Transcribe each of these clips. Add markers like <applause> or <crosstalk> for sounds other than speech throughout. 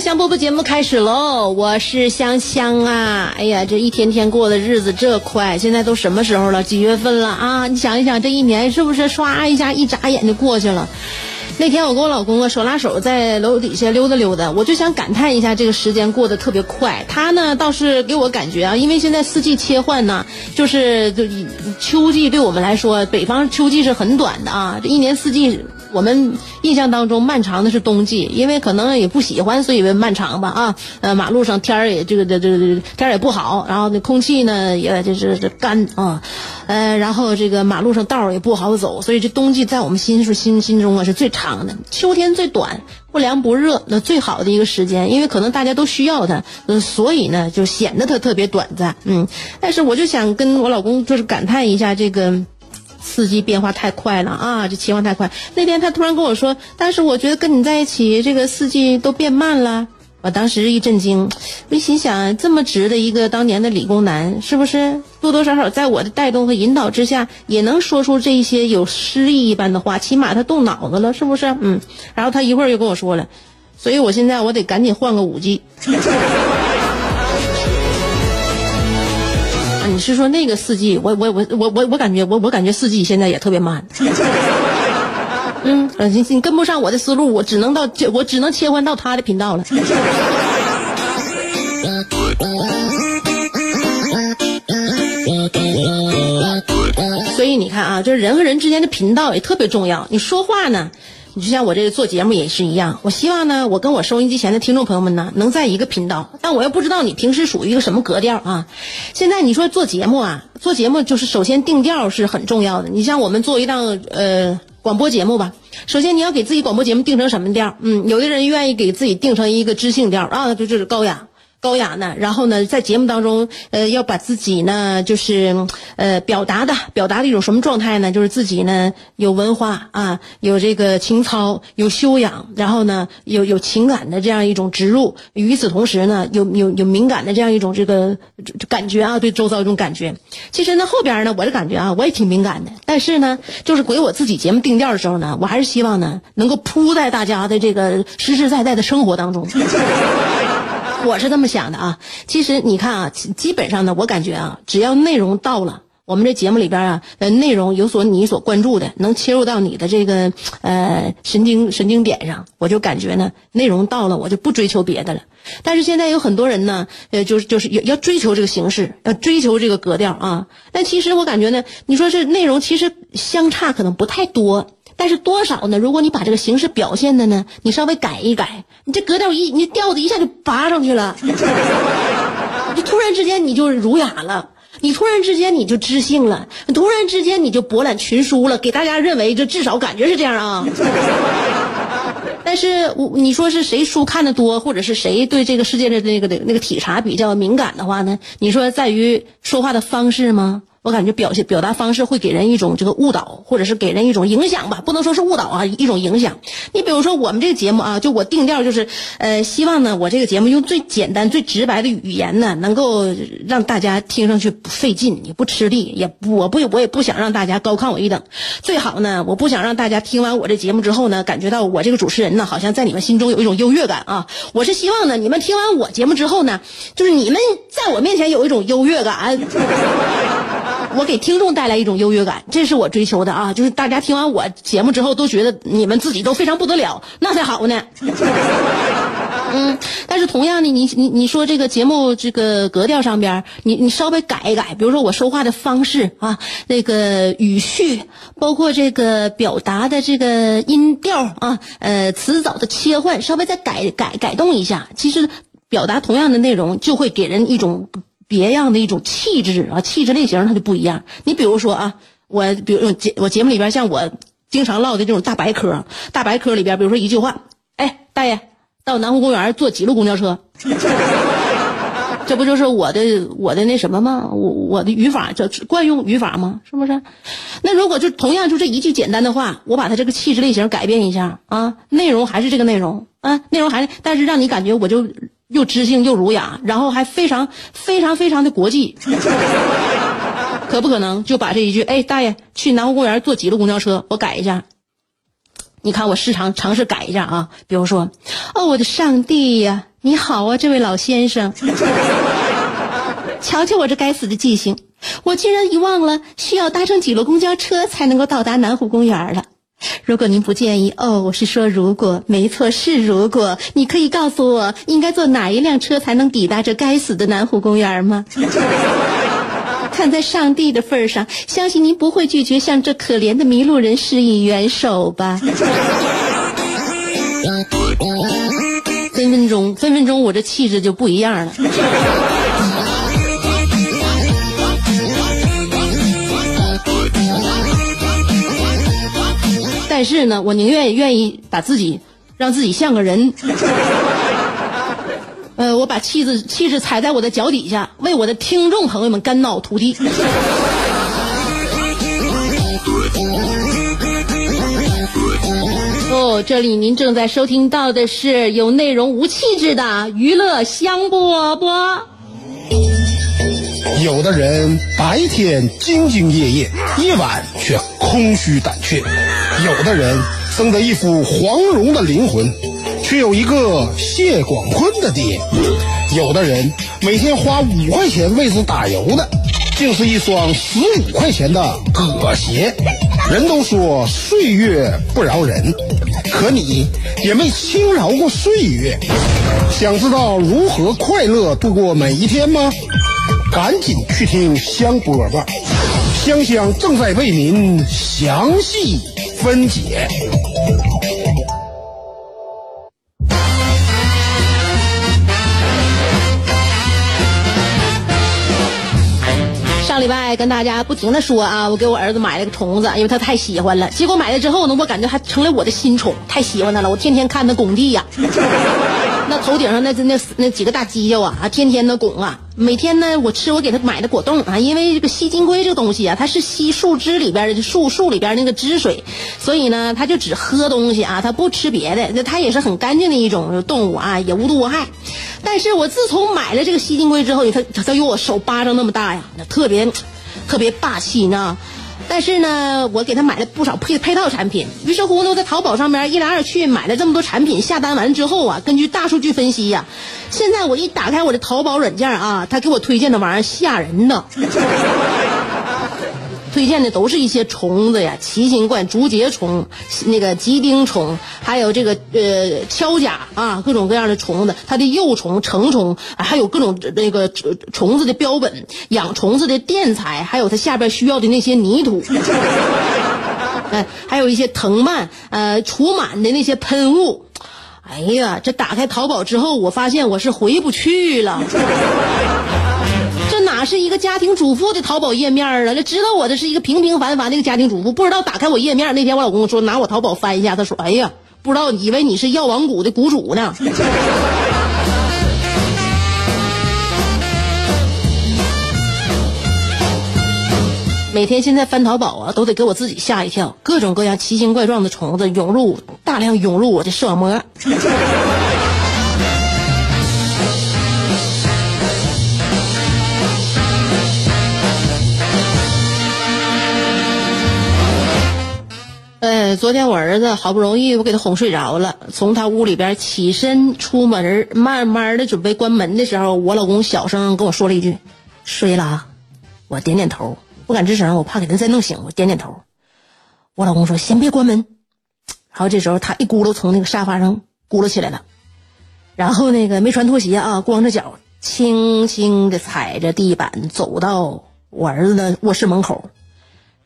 香饽饽节目开始喽！我是香香啊！哎呀，这一天天过的日子这快，现在都什么时候了？几月份了啊？你想一想，这一年是不是唰一下一眨眼就过去了？<laughs> 那天我跟我老公啊手拉手在楼底下溜达溜达，我就想感叹一下这个时间过得特别快。他呢倒是给我感觉啊，因为现在四季切换呢，就是就秋季对我们来说，北方秋季是很短的啊，这一年四季。我们印象当中漫长的是冬季，因为可能也不喜欢，所以漫长吧啊。呃，马路上天儿也这个这这这天儿也不好，然后那空气呢也就是这干啊，呃，然后这个马路上道儿也不好走，所以这冬季在我们心是心心中啊是最长的，秋天最短，不凉不热，那最好的一个时间，因为可能大家都需要它，所以呢就显得它特别短暂，嗯。但是我就想跟我老公就是感叹一下这个。四季变化太快了啊！这切换太快。那天他突然跟我说：“但是我觉得跟你在一起，这个四季都变慢了。”我当时一震惊，我心想：这么直的一个当年的理工男，是不是多多少少在我的带动和引导之下，也能说出这一些有诗意一般的话？起码他动脑子了，是不是？嗯。然后他一会儿又跟我说了，所以我现在我得赶紧换个五 G。<laughs> 你是说那个四季？我我我我我我感觉我我感觉四季现在也特别慢。<laughs> 嗯，你你跟不上我的思路，我只能到我只能切换到他的频道了。所以你看啊，就是人和人之间的频道也特别重要。你说话呢？你就像我这个做节目也是一样，我希望呢，我跟我收音机前的听众朋友们呢，能在一个频道。但我又不知道你平时属于一个什么格调啊。现在你说做节目啊，做节目就是首先定调是很重要的。你像我们做一档呃广播节目吧，首先你要给自己广播节目定成什么调？嗯，有的人愿意给自己定成一个知性调啊，就就是高雅。高雅呢，然后呢，在节目当中，呃，要把自己呢，就是呃，表达的表达的一种什么状态呢？就是自己呢有文化啊，有这个情操，有修养，然后呢，有有情感的这样一种植入。与此同时呢，有有有敏感的这样一种这个感觉啊，对周遭一种感觉。其实呢，后边呢，我的感觉啊，我也挺敏感的。但是呢，就是给我自己节目定调的时候呢，我还是希望呢，能够铺在大家的这个实实在在的生活当中。我是这么想的啊，其实你看啊，基本上呢，我感觉啊，只要内容到了，我们这节目里边啊，呃，内容有所你所关注的，能切入到你的这个呃神经神经点上，我就感觉呢，内容到了，我就不追求别的了。但是现在有很多人呢，呃，就是就是要要追求这个形式，要追求这个格调啊。但其实我感觉呢，你说这内容其实相差可能不太多。但是多少呢？如果你把这个形式表现的呢，你稍微改一改，你这格调一，你调子一下就拔上去了，<laughs> 你突然之间你就儒雅了，你突然之间你就知性了，突然之间你就博览群书了，给大家认为这至少感觉是这样啊。但是我你说是谁书看的多，或者是谁对这个世界的那个那个体察比较敏感的话呢？你说在于说话的方式吗？我感觉表现表达方式会给人一种这个误导，或者是给人一种影响吧，不能说是误导啊，一种影响。你比如说我们这个节目啊，就我定调就是，呃，希望呢，我这个节目用最简单、最直白的语言呢，能够让大家听上去不费劲，也不吃力，也不我不我也不想让大家高看我一等。最好呢，我不想让大家听完我这节目之后呢，感觉到我这个主持人呢，好像在你们心中有一种优越感啊。我是希望呢，你们听完我节目之后呢，就是你们在我面前有一种优越感。<laughs> 我给听众带来一种优越感，这是我追求的啊！就是大家听完我节目之后都觉得你们自己都非常不得了，那才好呢。<laughs> 嗯，但是同样的，你你你说这个节目这个格调上边，你你稍微改一改，比如说我说话的方式啊，那个语序，包括这个表达的这个音调啊，呃，词藻的切换，稍微再改改改动一下，其实表达同样的内容，就会给人一种别样的一种气质啊，气质类型它就不一样。你比如说啊，我比如节我节目里边像我经常唠的这种大白科，大白科里边，比如说一句话，哎，大爷。到南湖公园坐几路公交车？<laughs> 这不就是我的我的那什么吗？我我的语法叫惯用语法吗？是不是？那如果就同样就这一句简单的话，我把它这个气质类型改变一下啊，内容还是这个内容啊，内容还是，但是让你感觉我就又知性又儒雅，然后还非常非常非常的国际，<laughs> 可不可能？就把这一句，哎，大爷去南湖公园坐几路公交车，我改一下。你看，我时常尝试改一下啊，比如说，哦，我的上帝呀，你好啊，这位老先生，瞧瞧我这该死的记性，我竟然遗忘了需要搭乘几路公交车才能够到达南湖公园了。如果您不介意，哦，我是说如果，没错是如果，你可以告诉我应该坐哪一辆车才能抵达这该死的南湖公园吗？<laughs> 看在上帝的份上，相信您不会拒绝向这可怜的迷路人施以援手吧？<laughs> 分分钟，分分钟，我这气质就不一样了。但是呢，我宁愿愿意把自己让自己像个人。<laughs> 呃，我把气质气质踩在我的脚底下，为我的听众朋友们肝脑涂地。<laughs> 哦，这里您正在收听到的是有内容无气质的娱乐香饽饽。有的人白天兢兢业业，夜晚却空虚胆怯；有的人生得一副黄蓉的灵魂。却有一个谢广坤的爹，有的人每天花五块钱为之打油的，竟是一双十五块钱的葛鞋。人都说岁月不饶人，可你也没轻饶过岁月。想知道如何快乐度过每一天吗？赶紧去听香饽饽，香香正在为您详细分解。上礼拜跟大家不停的说啊，我给我儿子买了个虫子，因为他太喜欢了。结果买了之后呢，我感觉还成了我的新宠，太喜欢他了。我天天看他工地呀，那头顶上那那那几个大犄角啊，啊天天的拱啊。每天呢，我吃我给他买的果冻啊，因为这个吸金龟这个东西啊，它是吸树枝里边的树树里边那个汁水，所以呢，它就只喝东西啊，它不吃别的。它也是很干净的一种动物啊，也无毒无害。但是我自从买了这个吸金龟之后，它它有我手巴掌那么大呀，那特别特别霸气呢。但是呢，我给他买了不少配配套产品。于是乎呢，在淘宝上面一来二去买了这么多产品，下单完之后啊，根据大数据分析呀，现在我一打开我的淘宝软件啊，他给我推荐的玩意儿吓人呢。推荐的都是一些虫子呀，奇形怪竹节虫、那个吉丁虫，还有这个呃锹甲啊，各种各样的虫子，它的幼虫、成虫，还有各种那个虫子的标本，养虫子的垫材，还有它下边需要的那些泥土，<laughs> 哎，还有一些藤蔓，呃，除螨的那些喷雾。哎呀，这打开淘宝之后，我发现我是回不去了。哪是一个家庭主妇的淘宝页面啊？那知道我这是一个平平凡凡的一个家庭主妇，不知道打开我页面那天，我老公说拿我淘宝翻一下，他说：“哎呀，<laughs> 不知道以为你是药王谷的谷主呢。<laughs> ”每天现在翻淘宝啊，都得给我自己吓一跳，各种各样奇形怪状的虫子涌入，大量涌入我的视网膜。昨天我儿子好不容易我给他哄睡着了，从他屋里边起身出门，慢慢的准备关门的时候，我老公小声跟我说了一句：“睡了。”我点点头，不敢吱声，我怕给他再弄醒。我点点头，我老公说：“先别关门。”然后这时候他一咕噜从那个沙发上咕噜起来了，然后那个没穿拖鞋啊，光着脚，轻轻的踩着地板走到我儿子的卧室门口，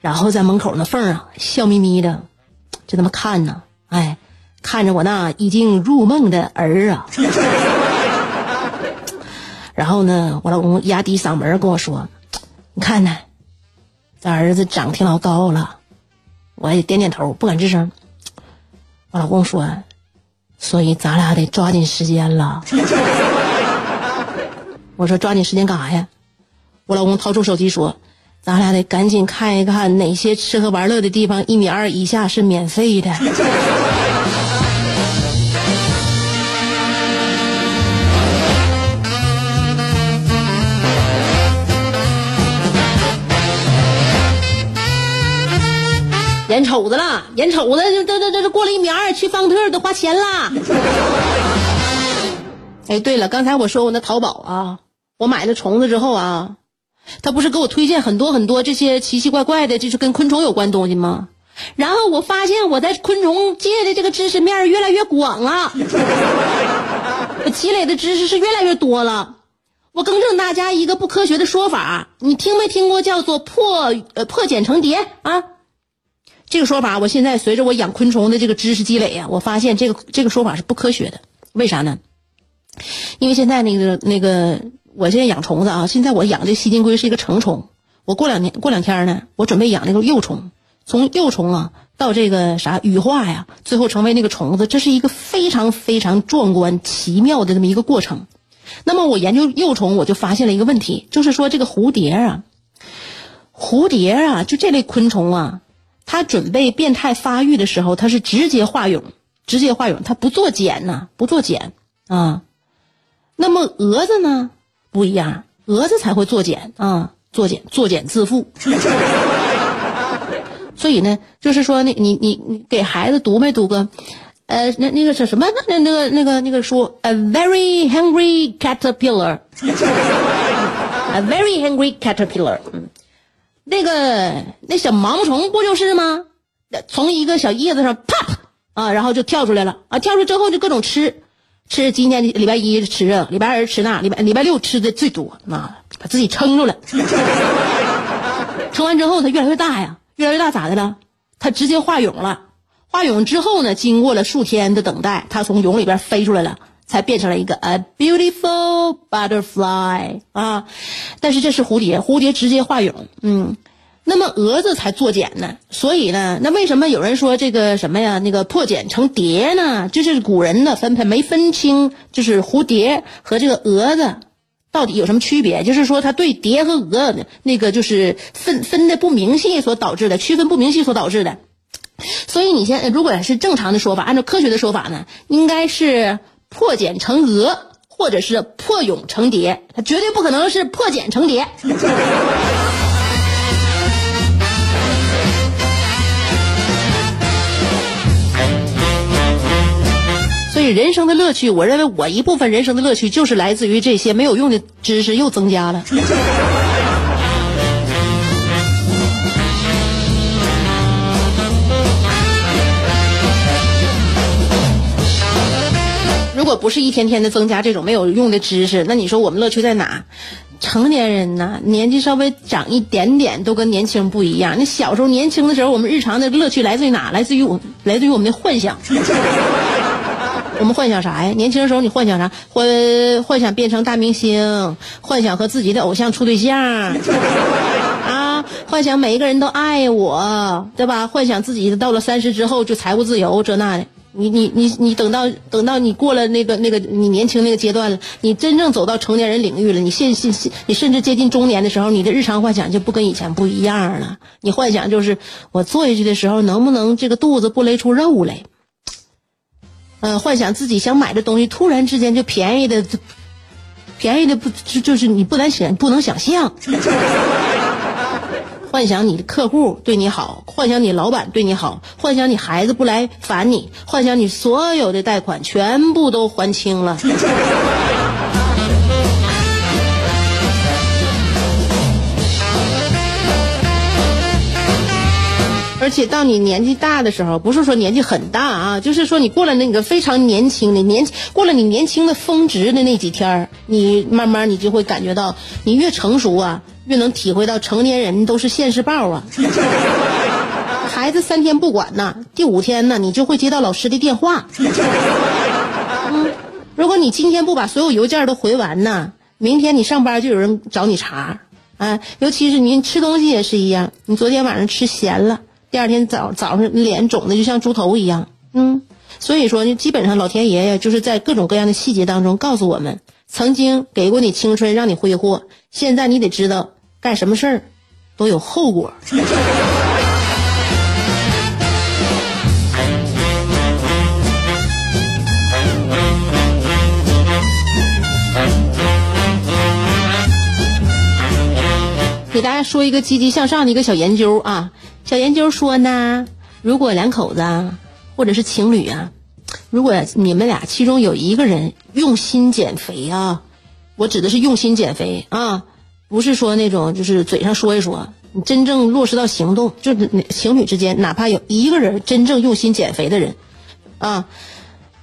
然后在门口那缝啊，笑眯眯的，就那么看呢，哎，看着我那已经入梦的儿啊。<laughs> 然后呢，我老公压低嗓门跟我说：“你看呢，咱儿子长挺老高了。”我也点点头，不敢吱声。我老公说：“所以咱俩得抓紧时间了。<laughs> ”我说：“抓紧时间干啥呀？”我老公掏出手机说：“咱俩得赶紧看一看哪些吃喝玩乐的地方一米二以下是免费的。”眼瞅着了，眼瞅着，这这这这过了一米二，去方特都花钱啦。哎，对了，刚才我说我那淘宝啊，我买了虫子之后啊，他不是给我推荐很多很多这些奇奇怪怪的，就是跟昆虫有关东西吗？然后我发现我在昆虫界的这个知识面越来越广了，我积累的知识是越来越多了。我更正大家一个不科学的说法，你听没听过叫做破呃破茧成蝶啊？这个说法，我现在随着我养昆虫的这个知识积累呀，我发现这个这个说法是不科学的。为啥呢？因为现在那个那个，我现在养虫子啊，现在我养这锡金龟是一个成虫，我过两年过两天呢，我准备养那个幼虫，从幼虫啊到这个啥羽化呀，最后成为那个虫子，这是一个非常非常壮观奇妙的这么一个过程。那么我研究幼虫，我就发现了一个问题，就是说这个蝴蝶啊，蝴蝶啊，就这类昆虫啊。它准备变态发育的时候，它是直接化蛹，直接化蛹，它不做茧呐，不做茧啊。那么蛾子呢不一样，蛾子才会作茧啊，作茧作茧自缚。<laughs> 所以呢，就是说，那你你你给孩子读没读过？呃，那那个是什么？那那个那个那个书，A very hungry caterpillar，A <laughs> very hungry caterpillar，嗯。那个那小毛毛虫不就是吗？从一个小叶子上啪啊，然后就跳出来了啊！跳出之后就各种吃，吃今天礼拜一吃这，礼拜二吃那，礼拜礼拜六吃的最多啊，把自己撑住了。<laughs> 撑完之后它越来越大呀，越来越大咋的了？它直接化蛹了。化蛹之后呢，经过了数天的等待，它从蛹里边飞出来了。才变成了一个 a beautiful butterfly 啊，但是这是蝴蝶，蝴蝶直接化蛹，嗯，那么蛾子才作茧呢，所以呢，那为什么有人说这个什么呀，那个破茧成蝶呢？就是古人呢分配没分清，就是蝴蝶和这个蛾子到底有什么区别？就是说，它对蝶和蛾那个就是分分的不明细所导致的，区分不明细所导致的。所以你现在如果是正常的说法，按照科学的说法呢，应该是。破茧成蛾，或者是破蛹成蝶，它绝对不可能是破茧成蝶。<laughs> 人生的乐趣，我认为我一部分人生的乐趣就是来自于这些没有用的知识又增加了。如果不是一天天的增加这种没有用的知识，那你说我们乐趣在哪？成年人呢，年纪稍微长一点点都跟年轻不一样。那小时候年轻的时候，我们日常的乐趣来自于哪？来自于我，来自于我们的幻想。我们幻想啥呀？年轻的时候你幻想啥？幻幻想变成大明星，幻想和自己的偶像处对象，<laughs> 啊，幻想每一个人都爱我，对吧？幻想自己到了三十之后就财务自由，这那的。你你你你等到等到你过了那个那个你年轻那个阶段了，你真正走到成年人领域了，你现现现你甚至接近中年的时候，你的日常幻想就不跟以前不一样了。你幻想就是我坐下去的时候能不能这个肚子不勒出肉来？嗯，幻想自己想买的东西突然之间就便宜的，便宜的不就就是你不能想不能想象。<laughs> 幻想你的客户对你好，幻想你老板对你好，幻想你孩子不来烦你，幻想你所有的贷款全部都还清了。而且到你年纪大的时候，不是说年纪很大啊，就是说你过了那个非常年轻的年，过了你年轻的峰值的那几天儿你慢慢你就会感觉到，你越成熟啊，越能体会到成年人都是现世报啊。孩子三天不管呢，第五天呢，你就会接到老师的电话。嗯，如果你今天不把所有邮件都回完呢，明天你上班就有人找你茬。啊，尤其是您吃东西也是一样，你昨天晚上吃咸了，第二天早早上脸肿的就像猪头一样。嗯，所以说，基本上老天爷呀，就是在各种各样的细节当中告诉我们，曾经给过你青春让你挥霍，现在你得知道干什么事儿都有后果。给大家说一个积极向上的一个小研究啊，小研究说呢，如果两口子或者是情侣啊，如果你们俩其中有一个人用心减肥啊，我指的是用心减肥啊，不是说那种就是嘴上说一说，你真正落实到行动，就是情侣之间哪怕有一个人真正用心减肥的人啊，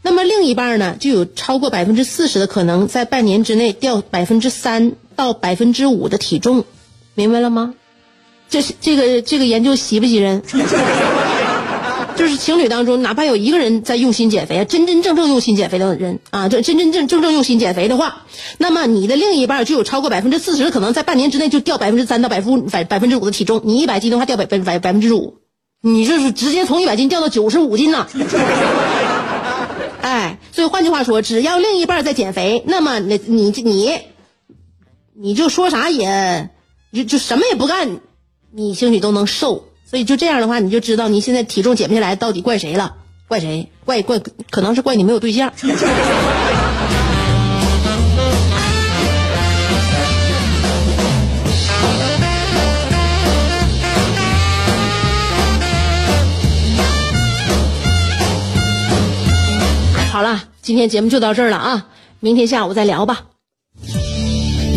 那么另一半呢，就有超过百分之四十的可能在半年之内掉百分之三到百分之五的体重。明白了吗？这是这个这个研究吸不吸人？<laughs> 就是情侣当中，哪怕有一个人在用心减肥，真真正正用心减肥的人啊，就真真正正正用心减肥的话，那么你的另一半就有超过百分之四十的可能在半年之内就掉百分之三到百分百百分之五的体重。你一百斤的话掉百百百百分之五，你这是直接从一百斤掉到九十五斤了。<laughs> 哎，所以换句话说，只要另一半在减肥，那么你你你你就说啥也。就就什么也不干，你兴许都能瘦。所以就这样的话，你就知道你现在体重减不下来，到底怪谁了？怪谁？怪怪，可能是怪你没有对象。好了，今天节目就到这儿了啊！明天下午再聊吧。